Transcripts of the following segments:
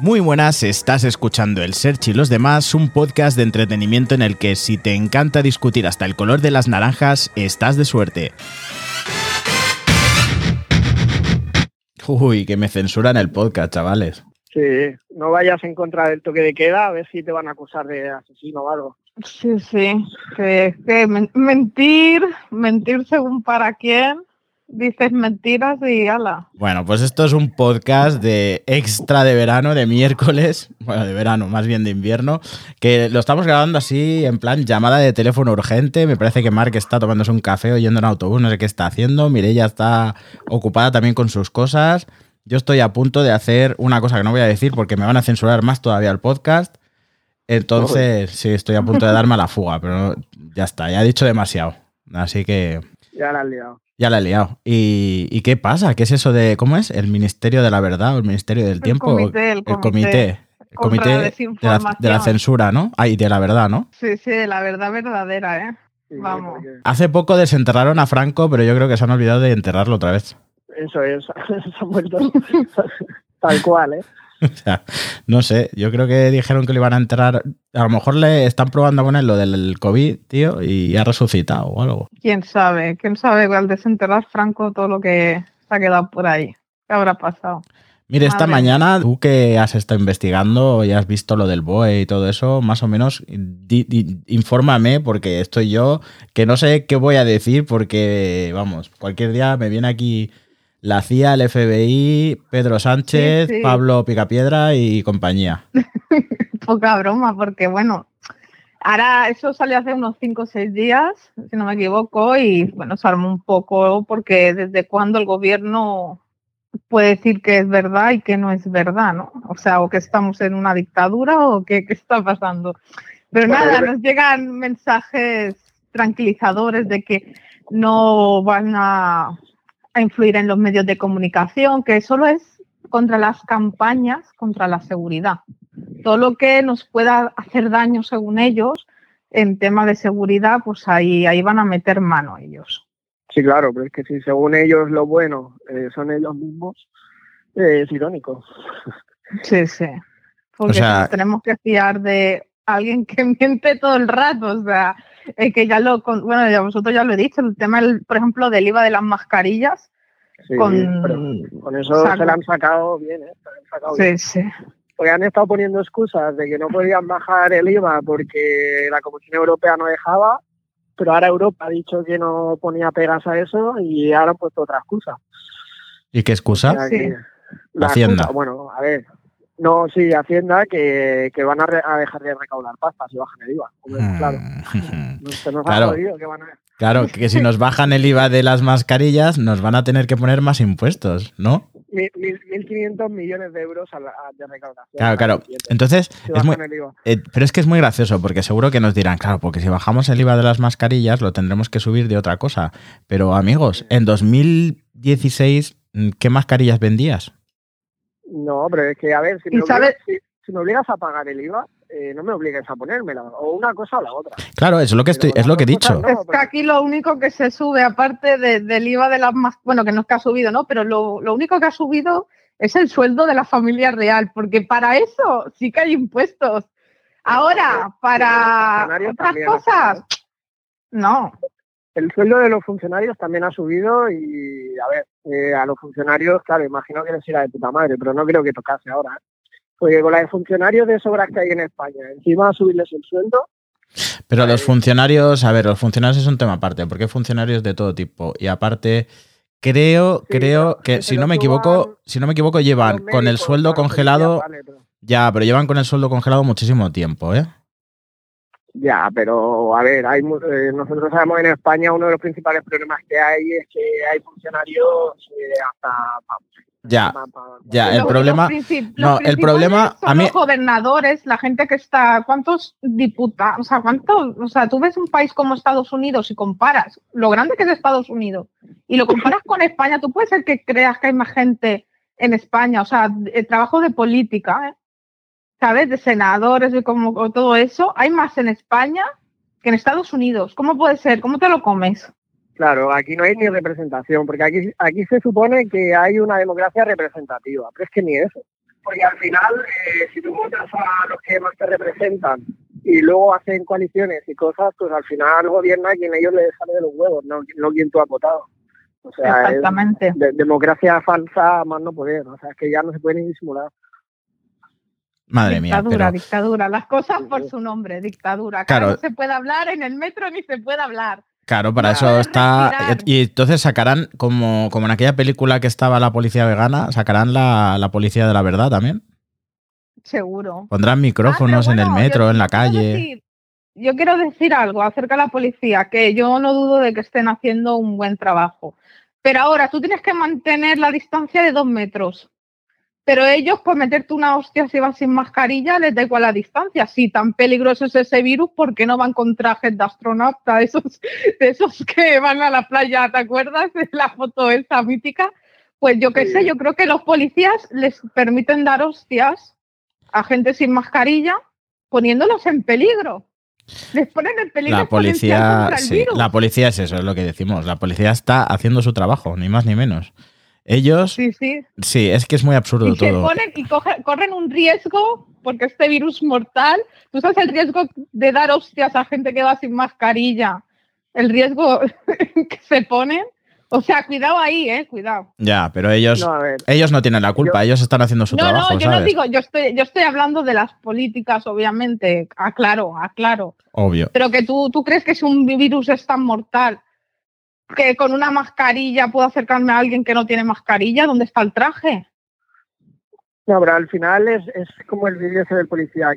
Muy buenas, estás escuchando El Search y los demás, un podcast de entretenimiento en el que si te encanta discutir hasta el color de las naranjas, estás de suerte. Uy, que me censuran el podcast, chavales. Sí, no vayas en contra del toque de queda, a ver si te van a acusar de asesino o algo. Sí, sí, que, que men- mentir, mentir según para quién, dices mentiras y ala. Bueno, pues esto es un podcast de extra de verano, de miércoles, bueno, de verano, más bien de invierno, que lo estamos grabando así en plan llamada de teléfono urgente. Me parece que Mark está tomándose un café oyendo en autobús, no sé qué está haciendo. Mireia está ocupada también con sus cosas. Yo estoy a punto de hacer una cosa que no voy a decir porque me van a censurar más todavía el podcast. Entonces, sí, estoy a punto de darme a la fuga, pero ya está, ya he dicho demasiado. Así que Ya la has liado. Ya la he liado. ¿Y, y qué pasa? ¿Qué es eso de, cómo es? ¿El Ministerio de la Verdad o el Ministerio del Tiempo? comité, el el comité comité. El comité de, la, de la censura, ¿no? Ah, y de la verdad, ¿no? Sí, sí, la verdad verdadera, ¿eh? Sí, Vamos. porque Hace poco desenterraron a Franco, pero yo creo que se han olvidado de enterrarlo otra vez. Eso es, se han vuelto tal cual, ¿eh? O sea, no sé, yo creo que dijeron que le iban a enterrar. A lo mejor le están probando a poner lo del COVID, tío, y ha resucitado o algo. ¿Quién sabe? ¿Quién sabe al desenterrar Franco todo lo que se ha quedado por ahí? ¿Qué habrá pasado? Mire, esta mañana, tú que has estado investigando y has visto lo del BOE y todo eso, más o menos, di- di- infórmame, porque estoy yo, que no sé qué voy a decir, porque, vamos, cualquier día me viene aquí la CIA, el FBI, Pedro Sánchez, Sí, sí. Pablo Picapiedra y compañía. Poca broma, porque bueno, ahora eso salió hace unos 5 o 6 días, si no me equivoco, y bueno, se armó un poco porque desde cuándo el gobierno puede decir que es verdad y que no es verdad, ¿no? O sea, o que estamos en una dictadura o que qué está pasando. Pero Bueno, nada, nos llegan mensajes tranquilizadores de que no van a, a influir en los medios de comunicación, que solo es contra las campañas, contra la seguridad todo lo que nos pueda hacer daño según ellos en tema de seguridad, pues ahí, ahí van a meter mano ellos. Sí, claro, pero es que si según ellos lo bueno eh, son ellos mismos, eh, es irónico. Sí, sí. Porque sea- si nos tenemos que fiar de alguien que miente todo el rato, o sea, es que ya lo, con- bueno, ya vosotros ya lo he dicho, el tema, el- por ejemplo, del IVA de las mascarillas, Sí, con... pero con eso saco. se la han sacado bien, ¿eh? Se la han sacado bien. Sí, sí. Porque han estado poniendo excusas de que no podían bajar el IVA porque la Comisión Europea no dejaba, pero ahora Europa ha dicho que no ponía pegas a eso y ahora han puesto otra excusa. ¿Y qué O excusa? sea Sí. que la Hacienda. excusa- bueno, a ver. No, sí, Hacienda que, que van a, re- a dejar de recaudar pasta si bajan el IVA. Hombre, Claro. Se nos ha Claro. jodido que van a... Claro, que si nos bajan el IVA de las mascarillas, nos van a tener que poner más impuestos, ¿no? Mil- mil- 1.500 millones de euros a la- a- de recaudación. Claro, claro. Si Entonces, es muy. Eh, pero es que es muy gracioso porque seguro que nos dirán, claro, porque si bajamos el IVA de las mascarillas lo tendremos que subir de otra cosa. Pero amigos, en 2016, mm, ¿qué mascarillas vendías? No, pero es que, a ver, si ¿Y me, sabes? obligas, si, si me obligas a pagar el IVA, eh, no me obligues a ponérmela, o una cosa o la otra. Claro, eso es lo que estoy, Pero es lo que he dicho. No, es que aquí lo único que se sube, aparte de- del IVA de las más, bueno, que no es que ha subido, ¿no? Pero lo, lo único que ha subido es el sueldo de la familia real, porque para eso sí que hay impuestos. Ahora, para otras cosas, no. El sueldo de los funcionarios también ha subido y, a ver, eh, a los funcionarios, claro, imagino que les irá de puta madre, pero no creo que tocase ahora. ¿eh? Porque con la de funcionarios de sobras que hay en España, encima subirles el sueldo, Pero los funcionarios, a ver, los funcionarios es un tema aparte, porque hay funcionarios de todo tipo. Y aparte, creo, Sí, creo que si no me equivoco, si no me equivoco, llevan con el sueldo congelado. policías, vale, pero- Ya, pero llevan con el sueldo congelado muchísimo tiempo, ¿eh? Ya, pero a ver, hay, mu- eh, nosotros sabemos en España uno de los principales problemas que hay es que hay funcionarios eh, hasta... Ya, ya, el Los- problema- los no, el problema, son a mí- los gobernadores, la gente que está, ¿cuántos diputados? O sea, ¿cuántos? O sea, tú ves un país como Estados Unidos y comparas lo grande que es Estados Unidos y lo comparas con España, tú puedes ser que creas que hay más gente en España, o sea, el trabajo de política, ¿eh? ¿Sabes? De senadores y como todo eso, hay más en España que en Estados Unidos. ¿Cómo puede ser? ¿Cómo te lo comes? Claro, aquí no hay ni representación, porque aquí, aquí se supone que hay una democracia representativa, pero es que ni eso. Porque al final, eh, si tú votas a los que más te representan y luego hacen coaliciones y cosas, pues al final gobierna quien ellos les sale de los huevos, no, no quien tú has votado. O sea, es Exactamente. de- democracia falsa más no poder. O sea, es que ya no se puede ni disimular. Madre mía. dictadura, Pero, dictadura. Las cosas por su nombre, dictadura. Claro. no se puede hablar en el metro ni se puede hablar. claro, para No eso está. respirar. Y entonces sacarán, como, como en aquella película que estaba la policía vegana, sacarán la, la policía de la verdad también. Seguro. Pondrán Ah, micrófonos en el metro, yo- en la calle. decir- yo quiero decir algo acerca de la policía, que yo no dudo de que estén haciendo un buen trabajo. Pero ahora tú tienes que mantener la distancia de dos metros. Pero ellos, por meterte una hostia si vas sin mascarilla, les da igual la distancia. Si tan peligroso es ese virus, ¿por qué no van con trajes de astronauta? Esos, de esos que van a la playa, ¿te acuerdas de la foto esa mítica? Pues yo qué Sí. sé, yo creo que los policías les permiten dar hostias a gente sin mascarilla poniéndolos en peligro. Les ponen en peligro La policía, sí, virus. la policía es eso, es lo que decimos. La policía está haciendo su trabajo, ni más ni menos. Ellos, sí, Sí, sí. es que es muy absurdo Y se todo. ponen y coge- corren un riesgo porque este virus mortal, tú sabes el riesgo de dar hostias a gente que va sin mascarilla, el riesgo que se ponen. O sea, cuidado ahí, eh, cuidado. Ya, pero ellos, No, ellos no tienen la culpa, ellos están haciendo su no, trabajo, no, yo ¿sabes? no digo, yo estoy, yo estoy hablando de las políticas, obviamente, aclaro, aclaro. Obvio. Pero que tú, tú crees que si un virus es tan mortal que con una mascarilla puedo acercarme a alguien que no tiene mascarilla, ¿dónde está el traje? No, pero al final es, es como el vídeo ese del policía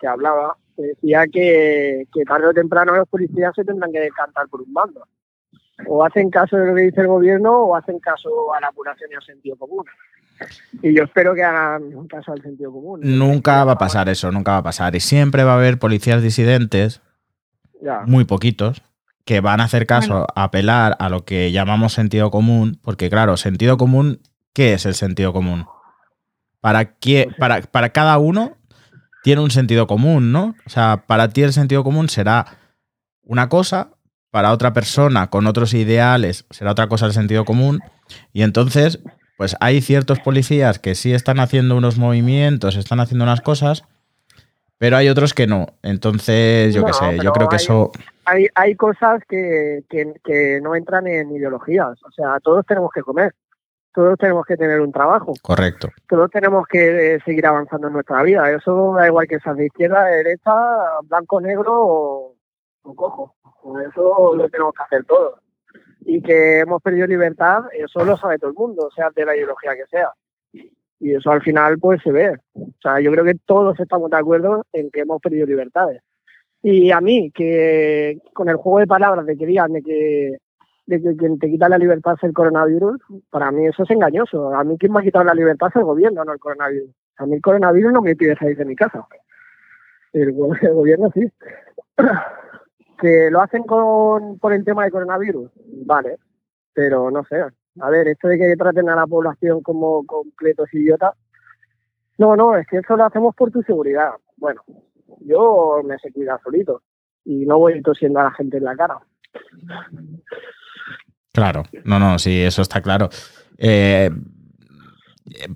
que hablaba, que decía que, que tarde o temprano los policías se tendrán que decantar por un bando. O hacen caso de lo que dice el gobierno o hacen caso a la apuración y al sentido común. Y yo espero que hagan caso al sentido común. Nunca va a pasar eso, nunca va a pasar. Y siempre va a haber policías disidentes, Ya. muy poquitos, que van a hacer caso, Bueno. a apelar a lo que llamamos sentido común, porque claro, sentido común, ¿qué es el sentido común? Para, qué, sé. para, para cada uno tiene un sentido común, ¿no? O sea, para ti el sentido común será una cosa, para otra persona con otros ideales será otra cosa el sentido común, y entonces, pues hay ciertos policías que sí están haciendo unos movimientos, están haciendo unas cosas, pero hay otros que no. Entonces, yo qué sé, yo creo que hay- eso... Hay, hay cosas que, que, que no entran en ideologías. O sea, todos tenemos que comer. Todos tenemos que tener un trabajo. Correcto. todos tenemos que eh, seguir avanzando en nuestra vida. Eso da igual que seas de izquierda, de derecha, blanco, negro o, o cojo. Eso lo tenemos que hacer todos. Y que hemos perdido libertad, eso lo sabe todo el mundo, sea de la ideología que sea. Y eso al final pues se ve. O sea, yo creo que todos estamos de acuerdo en que hemos perdido libertades. Y a mí, que con el juego de palabras de que digan de que, de que quien te quita la libertad es el coronavirus, para mí eso es engañoso. A mí quien me ha quitado la libertad es el gobierno, no el coronavirus. A mí el coronavirus no me pide salir de mi casa. El, el gobierno sí. que lo hacen con, por el tema de coronavirus, vale. Pero no sé. A ver, esto de que traten a la población como completos idiotas. No, no, es que eso lo hacemos por tu seguridad. Bueno, yo me sé cuidar solito y no voy tosiendo a la gente en la cara. Claro, no, no, sí, eso está claro. Eh,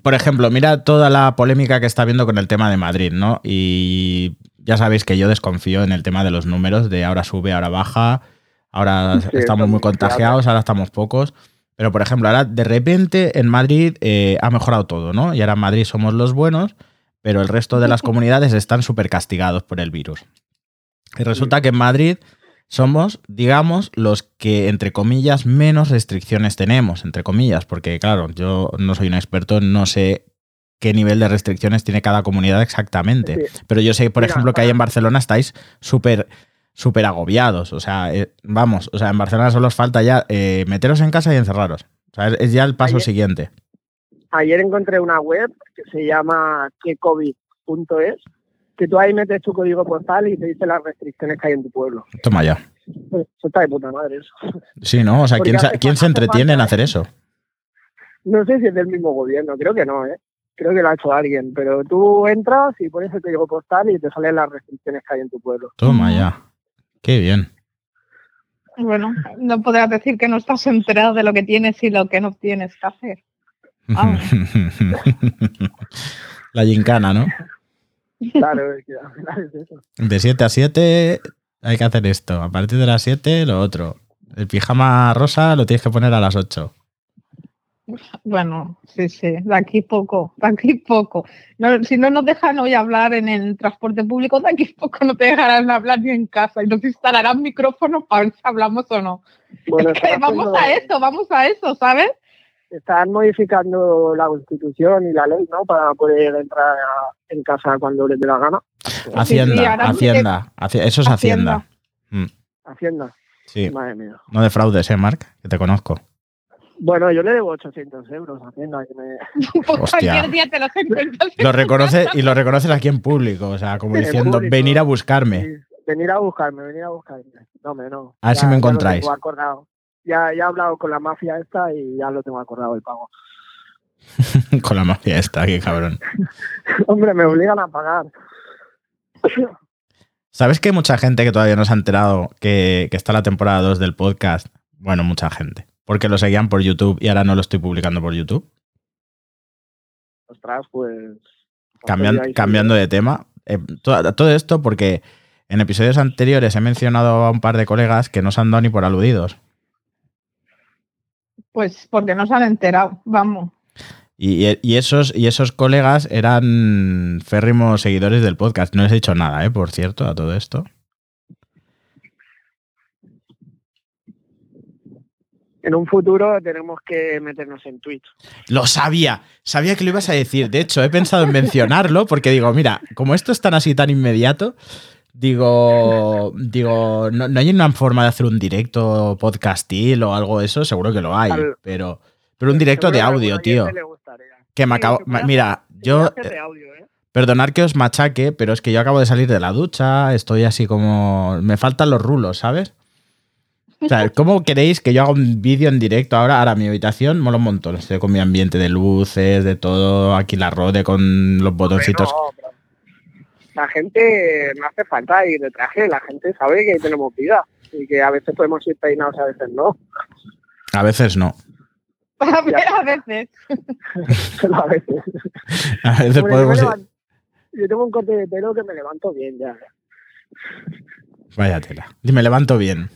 por ejemplo, mira toda la polémica que está habiendo con el tema de Madrid, ¿no? Y ya sabéis que yo desconfío en el tema de los números, de ahora sube, ahora baja, ahora Sí, estamos muy contagiados, ahora estamos pocos. Pero, por ejemplo, ahora de repente en Madrid eh, ha mejorado todo, ¿no? Y ahora en Madrid somos los buenos, pero el resto de las comunidades están súper castigados por el virus. Y resulta que en Madrid somos, digamos, los que, entre comillas, menos restricciones tenemos, entre comillas, porque, claro, yo no soy un experto, no sé qué nivel de restricciones tiene cada comunidad exactamente. Pero yo sé, por Mira, ejemplo, que ahí en Barcelona estáis súper súper agobiados. O sea, eh, vamos, o sea, en Barcelona solo os falta ya eh, meteros en casa y encerraros. O sea, es, es ya el paso Ayer- siguiente. Ayer encontré una web que se llama quecovid.es, que tú ahí metes tu código postal y te dice las restricciones que hay en tu pueblo. Toma ya. Eso está de puta madre eso. Sí, ¿no? O sea, ¿quién, quién se entretiene en hacer eso? No sé si es del mismo gobierno, creo que no, ¿eh? Creo que lo ha hecho alguien, pero tú entras y pones el código postal y te salen las restricciones que hay en tu pueblo. Toma ya. Qué bien. Bueno, no podrás decir que no estás enterado de lo que tienes y lo que no tienes que hacer. La gincana, ¿no? Claro, es que al final es eso. De 7 a 7 hay que hacer esto. A partir de las 7, lo otro. El pijama rosa lo tienes que poner a las 8. Bueno, sí, sí, de aquí poco, de aquí poco. No, si no nos dejan hoy hablar en el transporte público, de aquí poco no te dejarán hablar ni en casa y nos instalarán micrófonos para ver si hablamos o no. Bueno, Es que están vamos haciendo- a eso, vamos a eso, ¿sabes? están modificando la constitución y la ley, ¿no? Para poder entrar a- en casa cuando les dé la gana. Hacienda, sí, Hacienda. Haci- Eso es Hacienda. Hacienda. Mm, Hacienda. Sí, Madre mía. no defraudes, ¿eh, Marc? Que te conozco. Bueno, yo le debo 800 euros a Hacienda. Que me... Pues cualquier día te los encuentras. Lo reconoce y lo reconoces aquí en público, o sea, como En diciendo, público. venir a buscarme. Sí, venir a buscarme, venir a buscarme. No, hombre, no. A ver si Ya- me ya lo encontráis. Ya, ya he hablado con la mafia esta y ya lo tengo acordado el pago. Con la mafia esta, qué cabrón. Hombre, me obligan a pagar. ¿Sabes que hay mucha gente que todavía no se ha enterado que, que está la temporada 2 del podcast? Bueno, mucha gente. Porque lo seguían por YouTube y ahora no lo estoy publicando por YouTube. Ostras, pues. Cambian- ahí sí. cambiando de tema. Eh, to- todo esto porque en episodios anteriores he mencionado a un par de colegas que no se han dado ni por aludidos. Pues porque no se han enterado, vamos. Y, y esos, y esos colegas eran férrimos seguidores del podcast. No les he dicho nada, ¿eh? Por cierto, a todo esto. En un futuro tenemos que meternos en Twitch. Lo sabía, sabía que lo ibas a decir. De hecho, he pensado en mencionarlo porque digo, mira, como esto es tan así, tan inmediato, digo, digo, no, no hay una forma de hacer un directo podcastil o algo de eso, seguro que lo hay, Al- pero, pero un directo de audio, tío. Que me Sí, acabo, puede mira, yo, de audio, ¿eh? perdonar que os machaque, pero es que yo acabo de salir de la ducha, estoy así como, me faltan los rulos, ¿sabes? O sea, ¿cómo queréis que yo haga un vídeo en directo ahora? Ahora mi habitación mola un montón. Estoy con mi ambiente de luces, de todo, aquí la rode con los botoncitos. Pero la gente no hace falta ir de traje, la gente sabe que tenemos vida y que a veces podemos ir peinados, a veces no. A veces no. A ver, a veces. A veces. A veces yo, podemos ir- levan- yo tengo un corte de pelo que me levanto bien ya. Vaya tela. Y me levanto bien.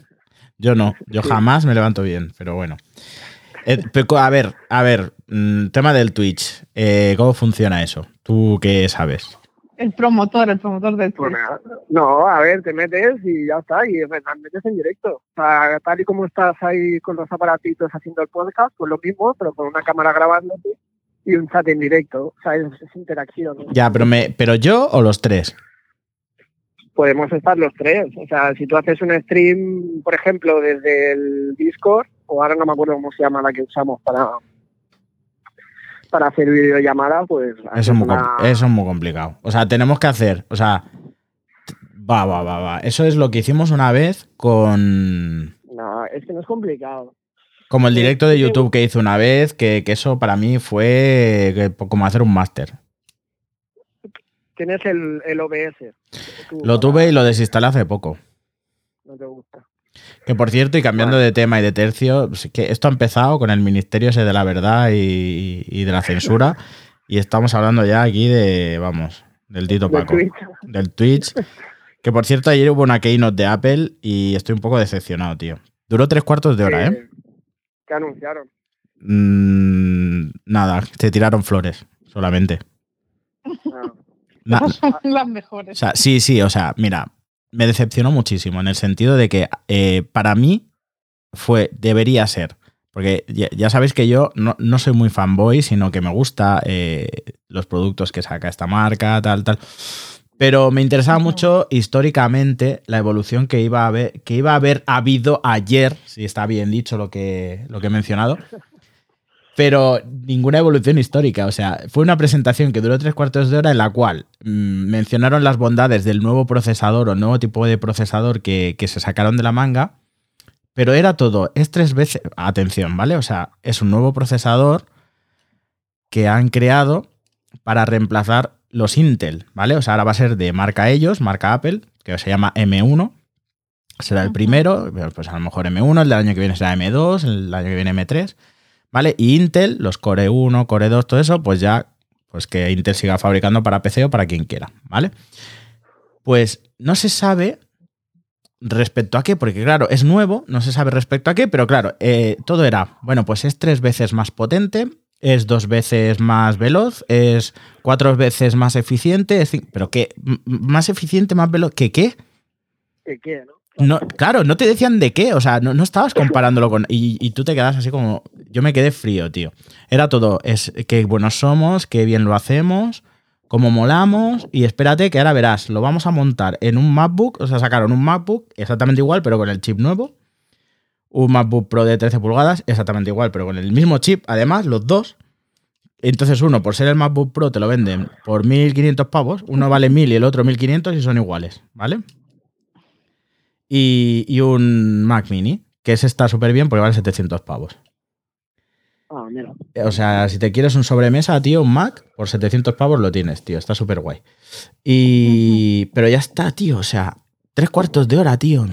Yo no, yo Sí. jamás me levanto bien, pero bueno. Eh, pero, a ver, a ver, mm, tema del Twitch. Eh, ¿Cómo funciona eso? ¿Tú qué sabes? El promotor, el promotor del Pues Twitch. No, a ver, te metes y ya está, y te metes en directo. O sea, tal y como estás ahí con los aparatitos haciendo el podcast, pues lo mismo, pero con una cámara grabándote y un chat en directo. O sea, es, es interacción. ¿no? Ya, pero, me, pero yo o los tres. Podemos estar los tres. O sea, si tú haces un stream, por ejemplo, desde el Discord, o ahora no me acuerdo cómo se llama la que usamos para para hacer videollamada, pues Eso es, muy una- eso es muy complicado. O sea, tenemos que hacer, o sea, va, va, va, va. Eso es lo que hicimos una vez con... No, es que no es complicado. Como el directo de. YouTube que hice una vez, que, que eso para mí fue como hacer un máster. Tienes el, el OBS. Lo tuve y lo desinstalé hace poco. No te gusta. Que por cierto, y cambiando de tema y de tercio, pues, que esto ha empezado con el Ministerio ese de la Verdad y, y de la Censura. Y estamos hablando ya aquí de, vamos, del Tito De Paco. Twitch. Del Twitch. Que por cierto, ayer hubo una keynote de Apple y estoy un poco decepcionado, tío. Duró tres cuartos de hora, ¿eh? ¿Qué anunciaron? Mm, nada, se tiraron flores, solamente. Esas son las o mejores. sea, sí, sí, o sea, mira, me decepcionó muchísimo en el sentido de que eh, para mí fue, debería ser, porque ya, ya sabéis que yo no, no soy muy fanboy, sino que me gusta eh, los productos que saca esta marca, tal, tal. Pero me interesaba mucho históricamente la evolución que iba a haber, que iba a haber habido ayer, si está bien dicho lo que, lo que he mencionado, pero ninguna evolución histórica. O sea, fue una presentación que duró tres cuartos de hora en la cual mm, mencionaron las bondades del nuevo procesador o nuevo tipo de procesador que, que se sacaron de la manga, pero era todo, es tres veces, atención, ¿vale? O sea, es un nuevo procesador que han creado para reemplazar los Intel, ¿vale? O sea, ahora va a ser de marca ellos, marca Apple, que se llama M1. Será el primero, pues a lo mejor M1, el del año que viene será M2, el año que viene M3. ¿Vale? Y Intel, los Core 1, Core 2, todo eso, pues ya, pues que Intel siga fabricando para PC o para quien quiera, ¿vale? Pues no se sabe respecto a qué, porque claro, es nuevo, no se sabe respecto a qué, pero claro, eh, todo era, bueno, pues es tres veces más potente, es dos veces más veloz, es cuatro veces más eficiente, es pero ¿qué? M- ¿Más eficiente, más veloz? ¿Qué qué? ¿Qué qué, no? No, claro, no te decían de qué, o sea, no, no estabas comparándolo con... Y, y tú te quedas así como... Yo me quedé frío, tío. Era todo, es qué buenos somos, qué bien lo hacemos, cómo molamos, y espérate que ahora verás, lo vamos a montar en un MacBook, o sea, sacaron un MacBook exactamente igual, pero con el chip nuevo, un MacBook Pro de 13 pulgadas, exactamente igual, pero con el mismo chip, además, los dos. Entonces uno, por ser el MacBook Pro, te lo venden por 1.500 pavos, uno vale 1.000 y el otro 1.500 y son iguales, ¿vale? Y, y un Mac Mini, que ese está súper bien porque vale 700 pavos. Ah, mira. O sea, si te quieres un sobremesa, tío, un Mac, por 700 pavos lo tienes, tío, está súper guay. Y... Pero ya está, tío, o sea, tres cuartos de hora, tío.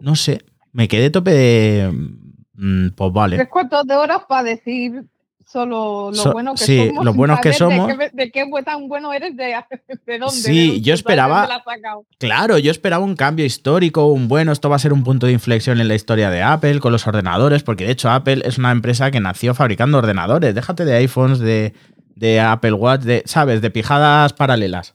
No sé, me quedé tope de... mm, Pues vale. Tres cuartos de horas para decir solo lo So- bueno que sí, somos. lo sin buenos que somos. De qué, de qué bu- tan bueno eres, de, de dónde. Sí, de yo esperaba-. Claro, yo esperaba un cambio histórico, un bueno, esto va a ser un punto de inflexión en la historia de Apple con los ordenadores, porque de hecho Apple es una empresa que nació fabricando ordenadores, déjate de iPhones, de, de Apple Watch, de, ¿sabes? De pijadas paralelas.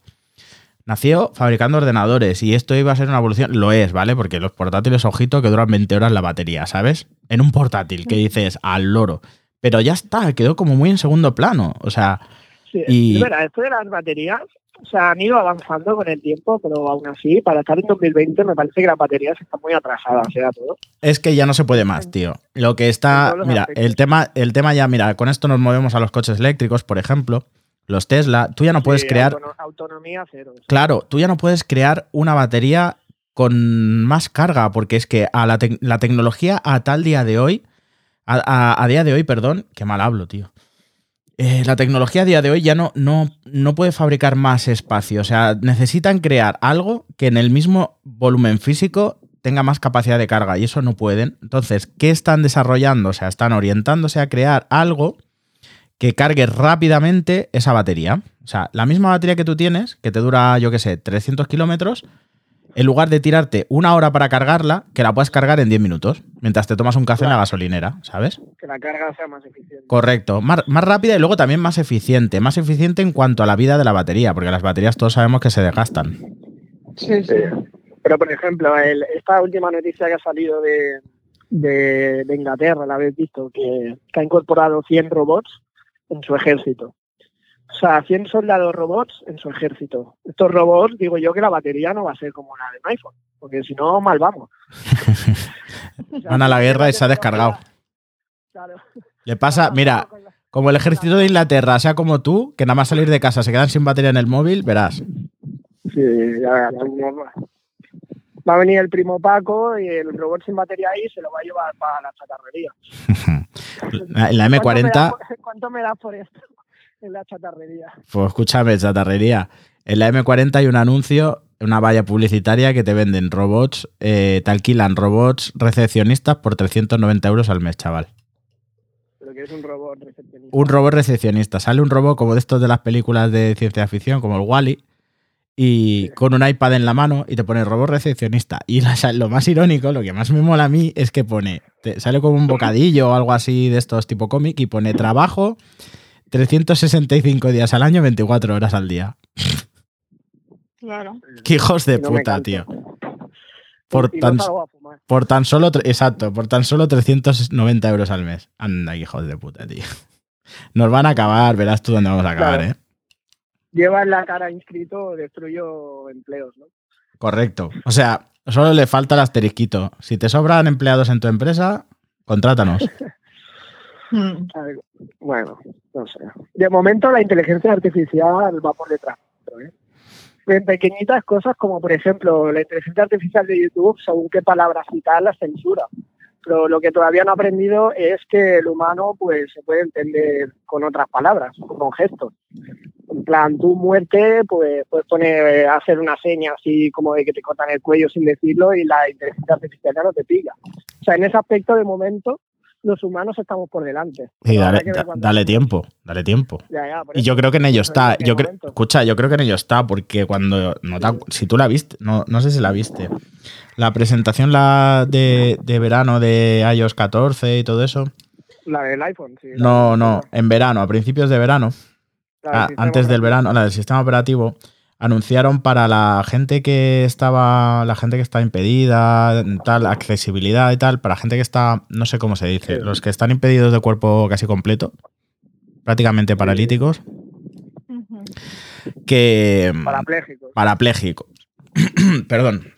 Nació fabricando ordenadores y esto iba a ser una evolución, lo es, ¿vale? Porque los portátiles, ojito, que duran 20 horas la batería, ¿sabes? En un portátil, que dices al loro. Pero ya está, quedó como muy en segundo plano, o sea, Sí, Y- es verdad, esto de las baterías, o sea, han ido avanzando con el tiempo, pero aún así, para estar en 2020, me parece que las baterías están muy atrasadas, ¿eh? a todo. Es que ya no se puede más, tío. Lo que está. Mira, aspectos. el tema, el tema ya, mira, con esto nos movemos a los coches eléctricos, por ejemplo. Los Tesla, tú ya no puedes crear. autono- autonomía cero. Claro, tú ya no puedes crear una batería con más carga, porque es que a la, tec- la tecnología a tal día de hoy, a, a- día de hoy, perdón, qué mal hablo, tío. Eh, la tecnología a día de hoy ya no, no, no puede fabricar más espacio. O sea, necesitan crear algo que en el mismo volumen físico tenga más capacidad de carga y eso no pueden. Entonces, ¿qué están desarrollando? O sea, están orientándose a crear algo que cargue rápidamente esa batería. O sea, la misma batería que tú tienes, que te dura, yo qué sé, 300 kilómetros, en lugar de tirarte una hora para cargarla, que la puedes cargar en 10 minutos, mientras te tomas un café en la gasolinera, ¿sabes? Que la carga sea más eficiente. Correcto. Más, más rápida y luego también más eficiente. Más eficiente en cuanto a la vida de la batería, porque las baterías todos sabemos que se desgastan. Sí, sí. Pero, por ejemplo, el- esta última noticia que ha salido de, de, de Inglaterra, la habéis visto, que, que ha incorporado 100 robots en su ejército. O sea, 100 soldados robots en su ejército. Estos robots, digo yo que la batería no va a ser como la de un iPhone, porque si no, mal vamos. O sea, Van a la guerra y se ha descargado. Claro. Le pasa, mira, como el ejército de Inglaterra sea como tú, que nada más salir de casa se quedan sin batería en el móvil, verás. Sí, ya. Va a venir el primo Paco y el robot sin batería ahí se lo va a llevar para la chatarrería. La ¿Cuánto me das M40, por- ¿Cuánto me das por esto? En la chatarrería. pues escúchame, chatarrería. En la M40 hay un anuncio, una valla publicitaria que te venden robots, eh, te alquilan robots recepcionistas por 390 euros al mes, chaval. Pero que es un robot recepcionista. Un robot recepcionista. Sale un robot como de estos de las películas de ciencia ficción, como el Wally, y con un iPad en la mano y te pone robot recepcionista. Y la- lo más irónico, lo que más me mola a mí, es que pone, te sale como un bocadillo o algo así de estos tipo cómic y pone trabajo 365 días al año, 24 horas al día. Claro. Qué hijos de No puta, tío. Por Y tan, por tan solo, exacto, por tan solo 390 euros al mes. Anda, hijos de puta, tío. Nos van a acabar, verás tú dónde vamos a acabar, Claro. ¿eh? Lleva en la cara inscrito destruyo empleos, ¿no? Correcto. O sea, solo le falta el asterisquito. Si te sobran empleados en tu empresa, contrátanos. Mm. Bueno, no sé. De momento la inteligencia artificial va por detrás. ¿eh? En pequeñitas cosas como, por ejemplo, la inteligencia artificial de YouTube, según qué palabras citar, las censura. Pero lo que todavía no ha aprendido es que el humano pues se puede entender con otras palabras, con gestos. En plan, tu muerte, pues puedes poner, hacer una seña así como de que te cortan el cuello sin decirlo y la inteligencia artificial no te pilla. O sea, en ese aspecto de momento los humanos estamos por delante. Sí, dale, da- dale tiempo, dale tiempo. Ya, ya, Y yo creo que en ello está. en Yo creo, escucha, yo creo que en ello está, porque cuando. No te si tú la viste, no, no sé si la viste. La presentación la de, de verano de iOS 14 y todo eso. La del iPhone, sí. No, no, en verano, a principios de verano, ah, antes del verano, la del sistema operativo, anunciaron para la gente que estaba, la gente que está impedida, tal, accesibilidad y tal, para gente que está, no sé cómo se dice, Sí. los que están impedidos de cuerpo casi completo, prácticamente paralíticos, que Parapléjicos. parapléjicos. Perdón.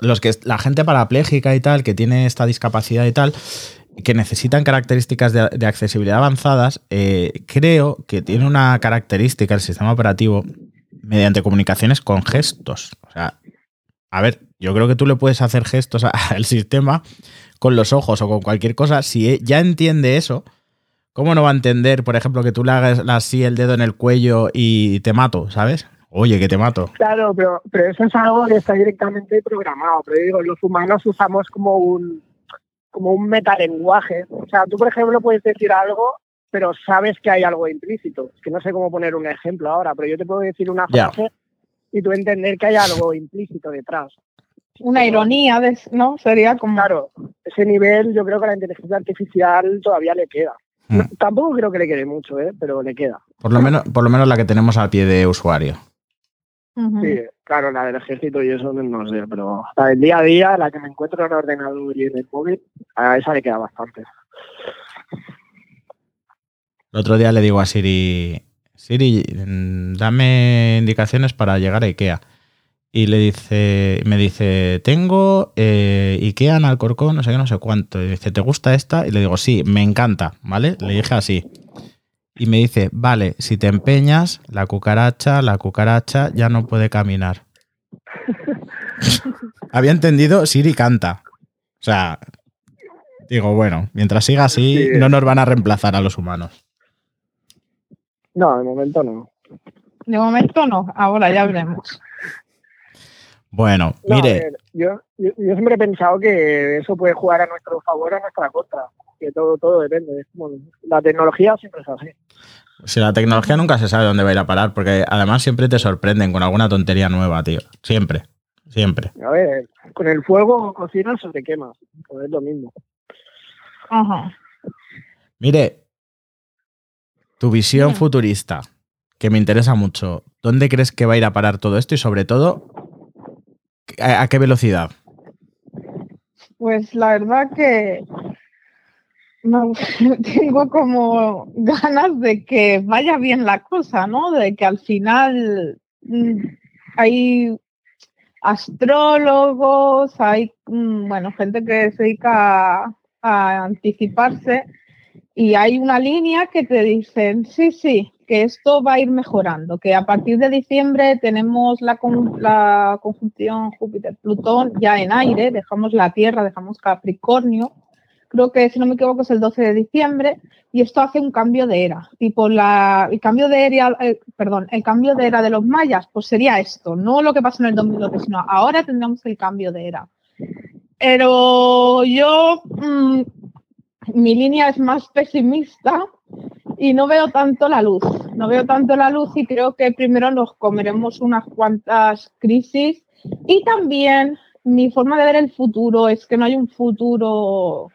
Los que la gente parapléjica y tal, que tiene esta discapacidad y tal, que necesitan características de, de accesibilidad avanzadas, eh, creo que tiene una característica el sistema operativo mediante comunicaciones con gestos. O sea, a ver, yo creo que tú le puedes hacer gestos al sistema con los ojos o con cualquier cosa. Si e- ya entiende eso, ¿cómo no va a entender, por ejemplo, que tú le hagas así el dedo en el cuello y te mato, ¿sabes? Oye, que te mato. Claro, pero, pero eso es algo que está directamente programado. Pero digo, los humanos usamos como un como un metalenguaje. O sea, tú, por ejemplo, puedes decir algo, pero sabes que hay algo implícito. Es que no sé cómo poner un ejemplo ahora, pero yo te puedo decir una frase y tú entender que hay algo implícito detrás. Una ironía, de, ¿no? Sería como... Claro, ese nivel yo creo que a la inteligencia artificial todavía le queda. No, Mm. tampoco creo que le quede mucho, ¿eh? pero le queda. Por lo menos, por lo menos la que tenemos al pie de usuario. Sí, claro, la del ejército y eso no sé, pero la del día a día, la que me encuentro en el ordenador y en el móvil, a esa le queda bastante. El otro día le digo a Siri, Siri, dame indicaciones para llegar a Ikea. Y le dice, me dice, tengo eh, Ikea en Alcorcón, no sé qué, no sé cuánto. Y dice, ¿te gusta esta? Y le digo, sí, me encanta, ¿vale? Le dije así. Y me dice, vale, si te empeñas, la cucaracha, la cucaracha ya no puede caminar. Había entendido, Siri canta. O sea, digo, bueno, mientras siga así, Sí. no nos van a reemplazar a los humanos. No, de momento no. De momento no, ahora ya veremos. Bueno, No, mire, ver, yo, yo, yo siempre he pensado que eso puede jugar a nuestro favor o a nuestra contra. Que todo, todo depende. Como- la tecnología siempre es así. si la tecnología nunca se sabe dónde va a ir a parar, porque además siempre te sorprenden con alguna tontería nueva, tío. Siempre, siempre. A ver, con el fuego cocinas o te quemas. Pues es lo mismo. Ajá. Mire, tu visión futurista, que me interesa mucho. ¿Dónde crees que va a ir a parar todo esto y sobre todo, a, a qué velocidad? Pues la verdad que no, tengo como ganas de que vaya bien la cosa, ¿no? De que al final mm, hay astrólogos, hay mm, bueno, gente que se dedica a, a anticiparse y hay una línea que te dicen, sí, sí, que esto va a ir mejorando, que a partir de diciembre tenemos la, con- la conjunción Júpiter-Plutón ya en aire, dejamos la Tierra, dejamos Capricornio, creo que si no me equivoco es el 12 de diciembre, y esto hace un cambio de era, tipo la, el cambio de era, eh, perdón, el cambio de era de los mayas, pues sería esto, no lo que pasó en el 2012, sino ahora tendríamos el cambio de era. Pero yo, mm, mi línea es más pesimista y no veo tanto la luz. No veo tanto la luz y creo que primero nos comeremos unas cuantas crisis. Y también mi forma de ver el futuro es que no hay un futuro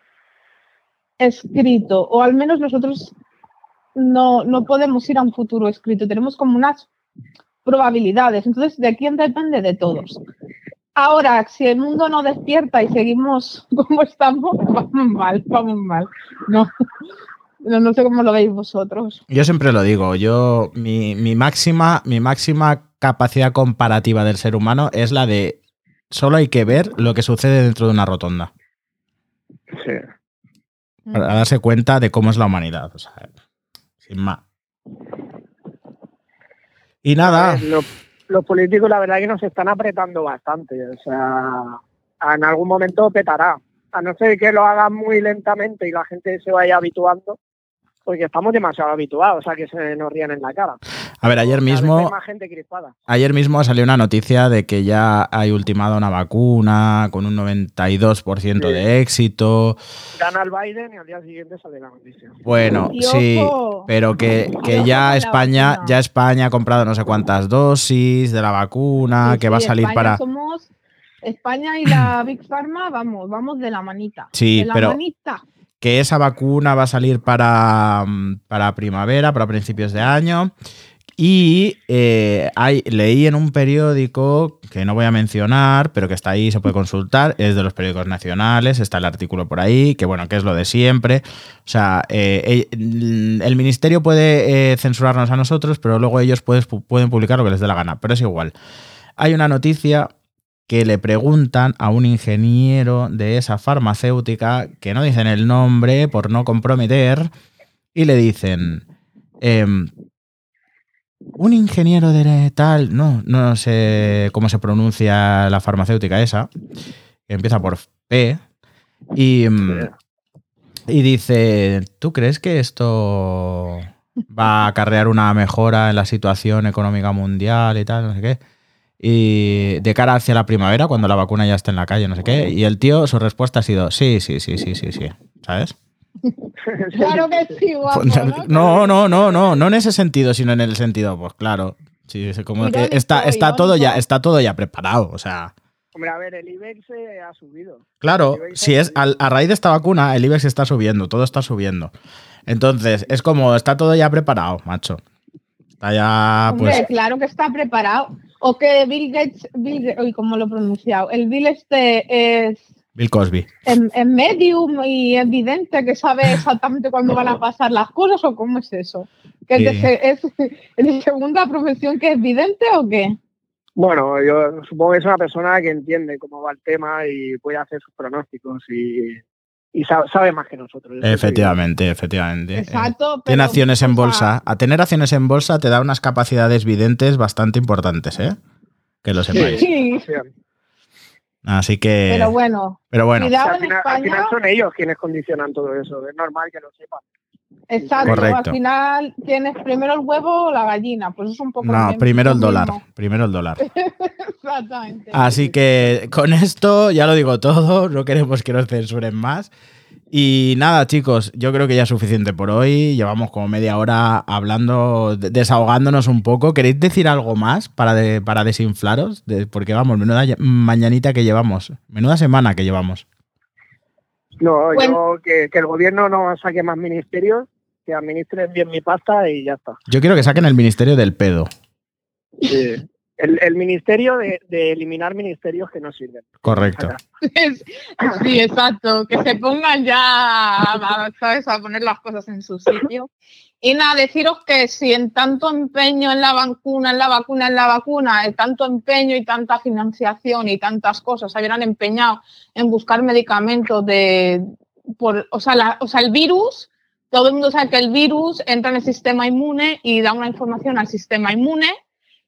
escrito, o al menos nosotros no, no podemos ir a un futuro escrito, tenemos como unas probabilidades. Entonces, ¿de quién depende? De todos. Ahora, si el mundo no despierta y seguimos como estamos, vamos mal, vamos mal. No, no, no sé cómo lo veis vosotros. Yo siempre lo digo, yo mi, mi máxima, mi máxima capacidad comparativa del ser humano es la de solo hay que ver lo que sucede dentro de una rotonda Sí. para darse cuenta de cómo es la humanidad. O sea, sin más. Y nada, ver, los políticos, la verdad, que nos están apretando bastante. O sea, en algún momento petará. A no ser que lo hagan muy lentamente y la gente se vaya habituando, porque estamos demasiado habituados a que se nos rían en la cara. A ver, ayer mismo, más gente ayer mismo salió una noticia de que ya hay ultimada una vacuna con un 92% Sí. de éxito. Gana el Biden y al día siguiente sale la noticia. Bueno, sí, pero que, que ya España, ya España ha comprado no sé cuántas dosis de la vacuna, Sí, que va a salir España para. Somos España y la Big Pharma, vamos, vamos de la manita. Sí, de la pero- manita. que esa vacuna va a salir para, mm, para primavera, para principios de año. Y eh, leí en un periódico que no voy a mencionar, pero que está ahí, se puede consultar, es de los periódicos nacionales, está el artículo por ahí, que bueno, que es lo de siempre. O sea, eh, eh, el ministerio puede eh, censurarnos a nosotros, pero luego ellos puedes- pueden publicar lo que les dé la gana, pero es igual. Hay una noticia que le preguntan a un ingeniero de esa farmacéutica, que no dicen el nombre por no comprometer, y le dicen, em, un ingeniero de tal, no, no sé cómo se pronuncia la farmacéutica esa, que empieza por P, y, mm, y dice, ¿tú crees que esto va a acarrear una mejora en la situación económica mundial y tal, no sé qué? Y de cara hacia la primavera, cuando la vacuna ya esté en la calle, no sé qué. Y el tío, su respuesta ha sido, sí, sí, sí, sí, sí, sí. ¿Sabes? Claro que sí, guapo. No, no, no, no, no en ese sentido, sino en el sentido, pues claro. Sí, es como que está, está todo ya, está todo ya preparado. O sea, Hombre, a ver, el IBEX ha subido. claro, IBEX si es a raíz de esta vacuna, el IBEX está subiendo, todo está subiendo. Entonces, es como, está todo ya preparado, macho. Está ya, Hombre, pues. claro que está preparado. O que Bill Gates, Bill, uy, ¿cómo lo he pronunciado? El Bill este es Bill Cosby. en, en medium y evidente que sabe exactamente cuándo van a pasar las cosas o cómo es eso. ¿Que es, Sí. es, es de segunda profesión que es vidente o qué? Bueno, yo supongo que es una persona que entiende cómo va el tema y puede hacer sus pronósticos y, y sabe, sabe más que nosotros. Efectivamente, efectivamente. Exacto. Tiene pero, acciones en o sea, bolsa. A tener acciones en bolsa te da unas capacidades videntes bastante importantes, ¿eh? Que lo sepáis. Sí, sí. Así que. pero bueno, pero bueno, O sea, cuidado al, en final, al final España. son ellos quienes condicionan todo eso. Es normal que lo sepan. Exacto, Correcto. al final tienes primero el huevo o la gallina, pues es un poco no, primero el dólar. mismo. Primero el dólar. Exactamente. Así que con esto ya lo digo todo. No queremos que nos censuren más. Y nada, chicos, yo creo que ya es suficiente por hoy. Llevamos como media hora hablando, de- desahogándonos un poco. ¿Queréis decir algo más para, de- para desinflaros? De- porque vamos, menuda mañanita que llevamos. Menuda semana que llevamos. No, Bueno. yo que, que el gobierno no saque más ministerios, que administren bien mi pasta y ya está. Yo quiero que saquen el Ministerio del Pedo. El, el ministerio de, de eliminar ministerios que no sirven. Correcto. Sí, exacto, que se pongan ya, a, ¿sabes? a poner las cosas en su sitio. Y nada, deciros que si en tanto empeño en la vacuna, en la vacuna, en la vacuna, en tanto empeño y tanta financiación y tantas cosas se hubieran empeñado en buscar medicamentos de, por, o, sea, la- o sea, el virus, todo el mundo sabe que el virus entra en el sistema inmune y da una información al sistema inmune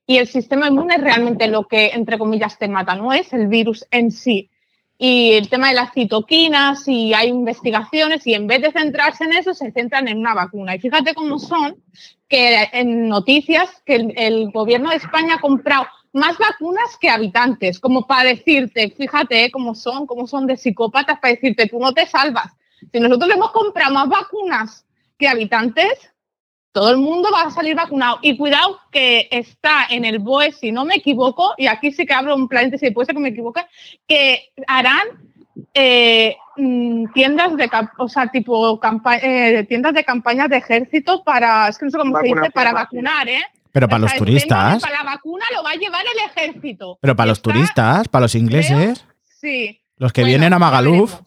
y el sistema inmune es realmente lo que, entre comillas, te mata, no es el virus en sí. Y el tema de las citoquinas, y hay investigaciones, y en vez de centrarse en eso, se centran en una vacuna. Y fíjate cómo son que en noticias que el, el gobierno de España ha comprado más vacunas que habitantes, como para decirte, fíjate eh, cómo son, cómo son de psicópatas, para decirte, tú no te salvas. Si nosotros hemos comprado más vacunas que habitantes, todo el mundo va a salir vacunado. Y cuidado que está en el BOE, si no me equivoco, y aquí sí que abro un paréntesis, puede ser que me equivoque, que harán eh, mm, tiendas de, o sea, tipo campa- eh, tiendas de campañas de ejército para, es que no sé cómo se dice, para vacunar, ¿eh? Pero para O los sea, turistas. Para la vacuna lo va a llevar el ejército. Pero para los está- turistas, para los ingleses, Sí. los que Bueno, vienen a Magaluf,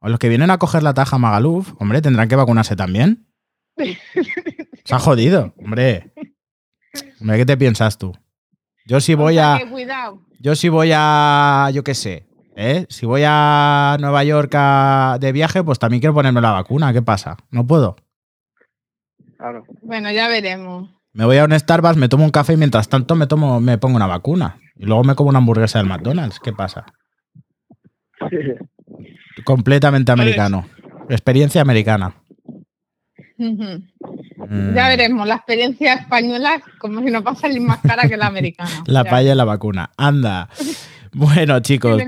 o los que vienen a coger la taja a Magaluf, hombre, tendrán que vacunarse también. Se ha jodido, hombre. Hombre, ¿qué te piensas tú? Yo si voy a. Yo si voy a. Yo qué sé. ¿eh? Si voy a Nueva York a- de viaje, pues también quiero ponerme la vacuna. ¿Qué pasa? No puedo. Claro. Bueno, ya veremos. Me voy a un Starbucks, me tomo un café y mientras tanto me tomo, me pongo una vacuna. Y luego me como una hamburguesa del McDonald's. ¿Qué pasa? Completamente americano. Experiencia americana. Ujú. Mm. Ya veremos, la experiencia española como si no va a salir más cara que la americana. La Ya. palla y la vacuna. Anda. Bueno, chicos,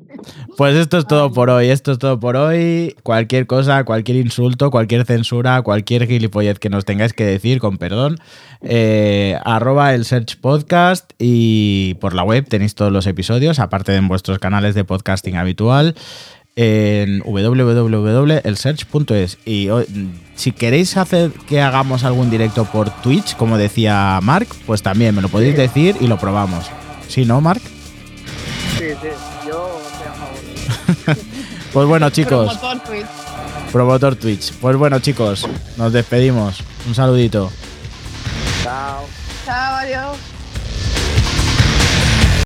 pues esto es todo por hoy. Esto es todo por hoy. Cualquier cosa, cualquier insulto, cualquier censura, cualquier gilipollez que nos tengáis que decir, con perdón, eh, arroba el Search Podcast y por la web tenéis todos los episodios, aparte de en vuestros canales de podcasting habitual en www.elsearch.es y o- si queréis hacer que hagamos algún directo por Twitch, como decía Mark, pues también me lo podéis decir y lo probamos. ¿Sí, no, Mark? Sí, sí, yo estoy a favor. Pues bueno, chicos, Promotor Twitch. promotor Twitch. Pues bueno, chicos, nos despedimos. Un saludito. Chao. Chao, adiós.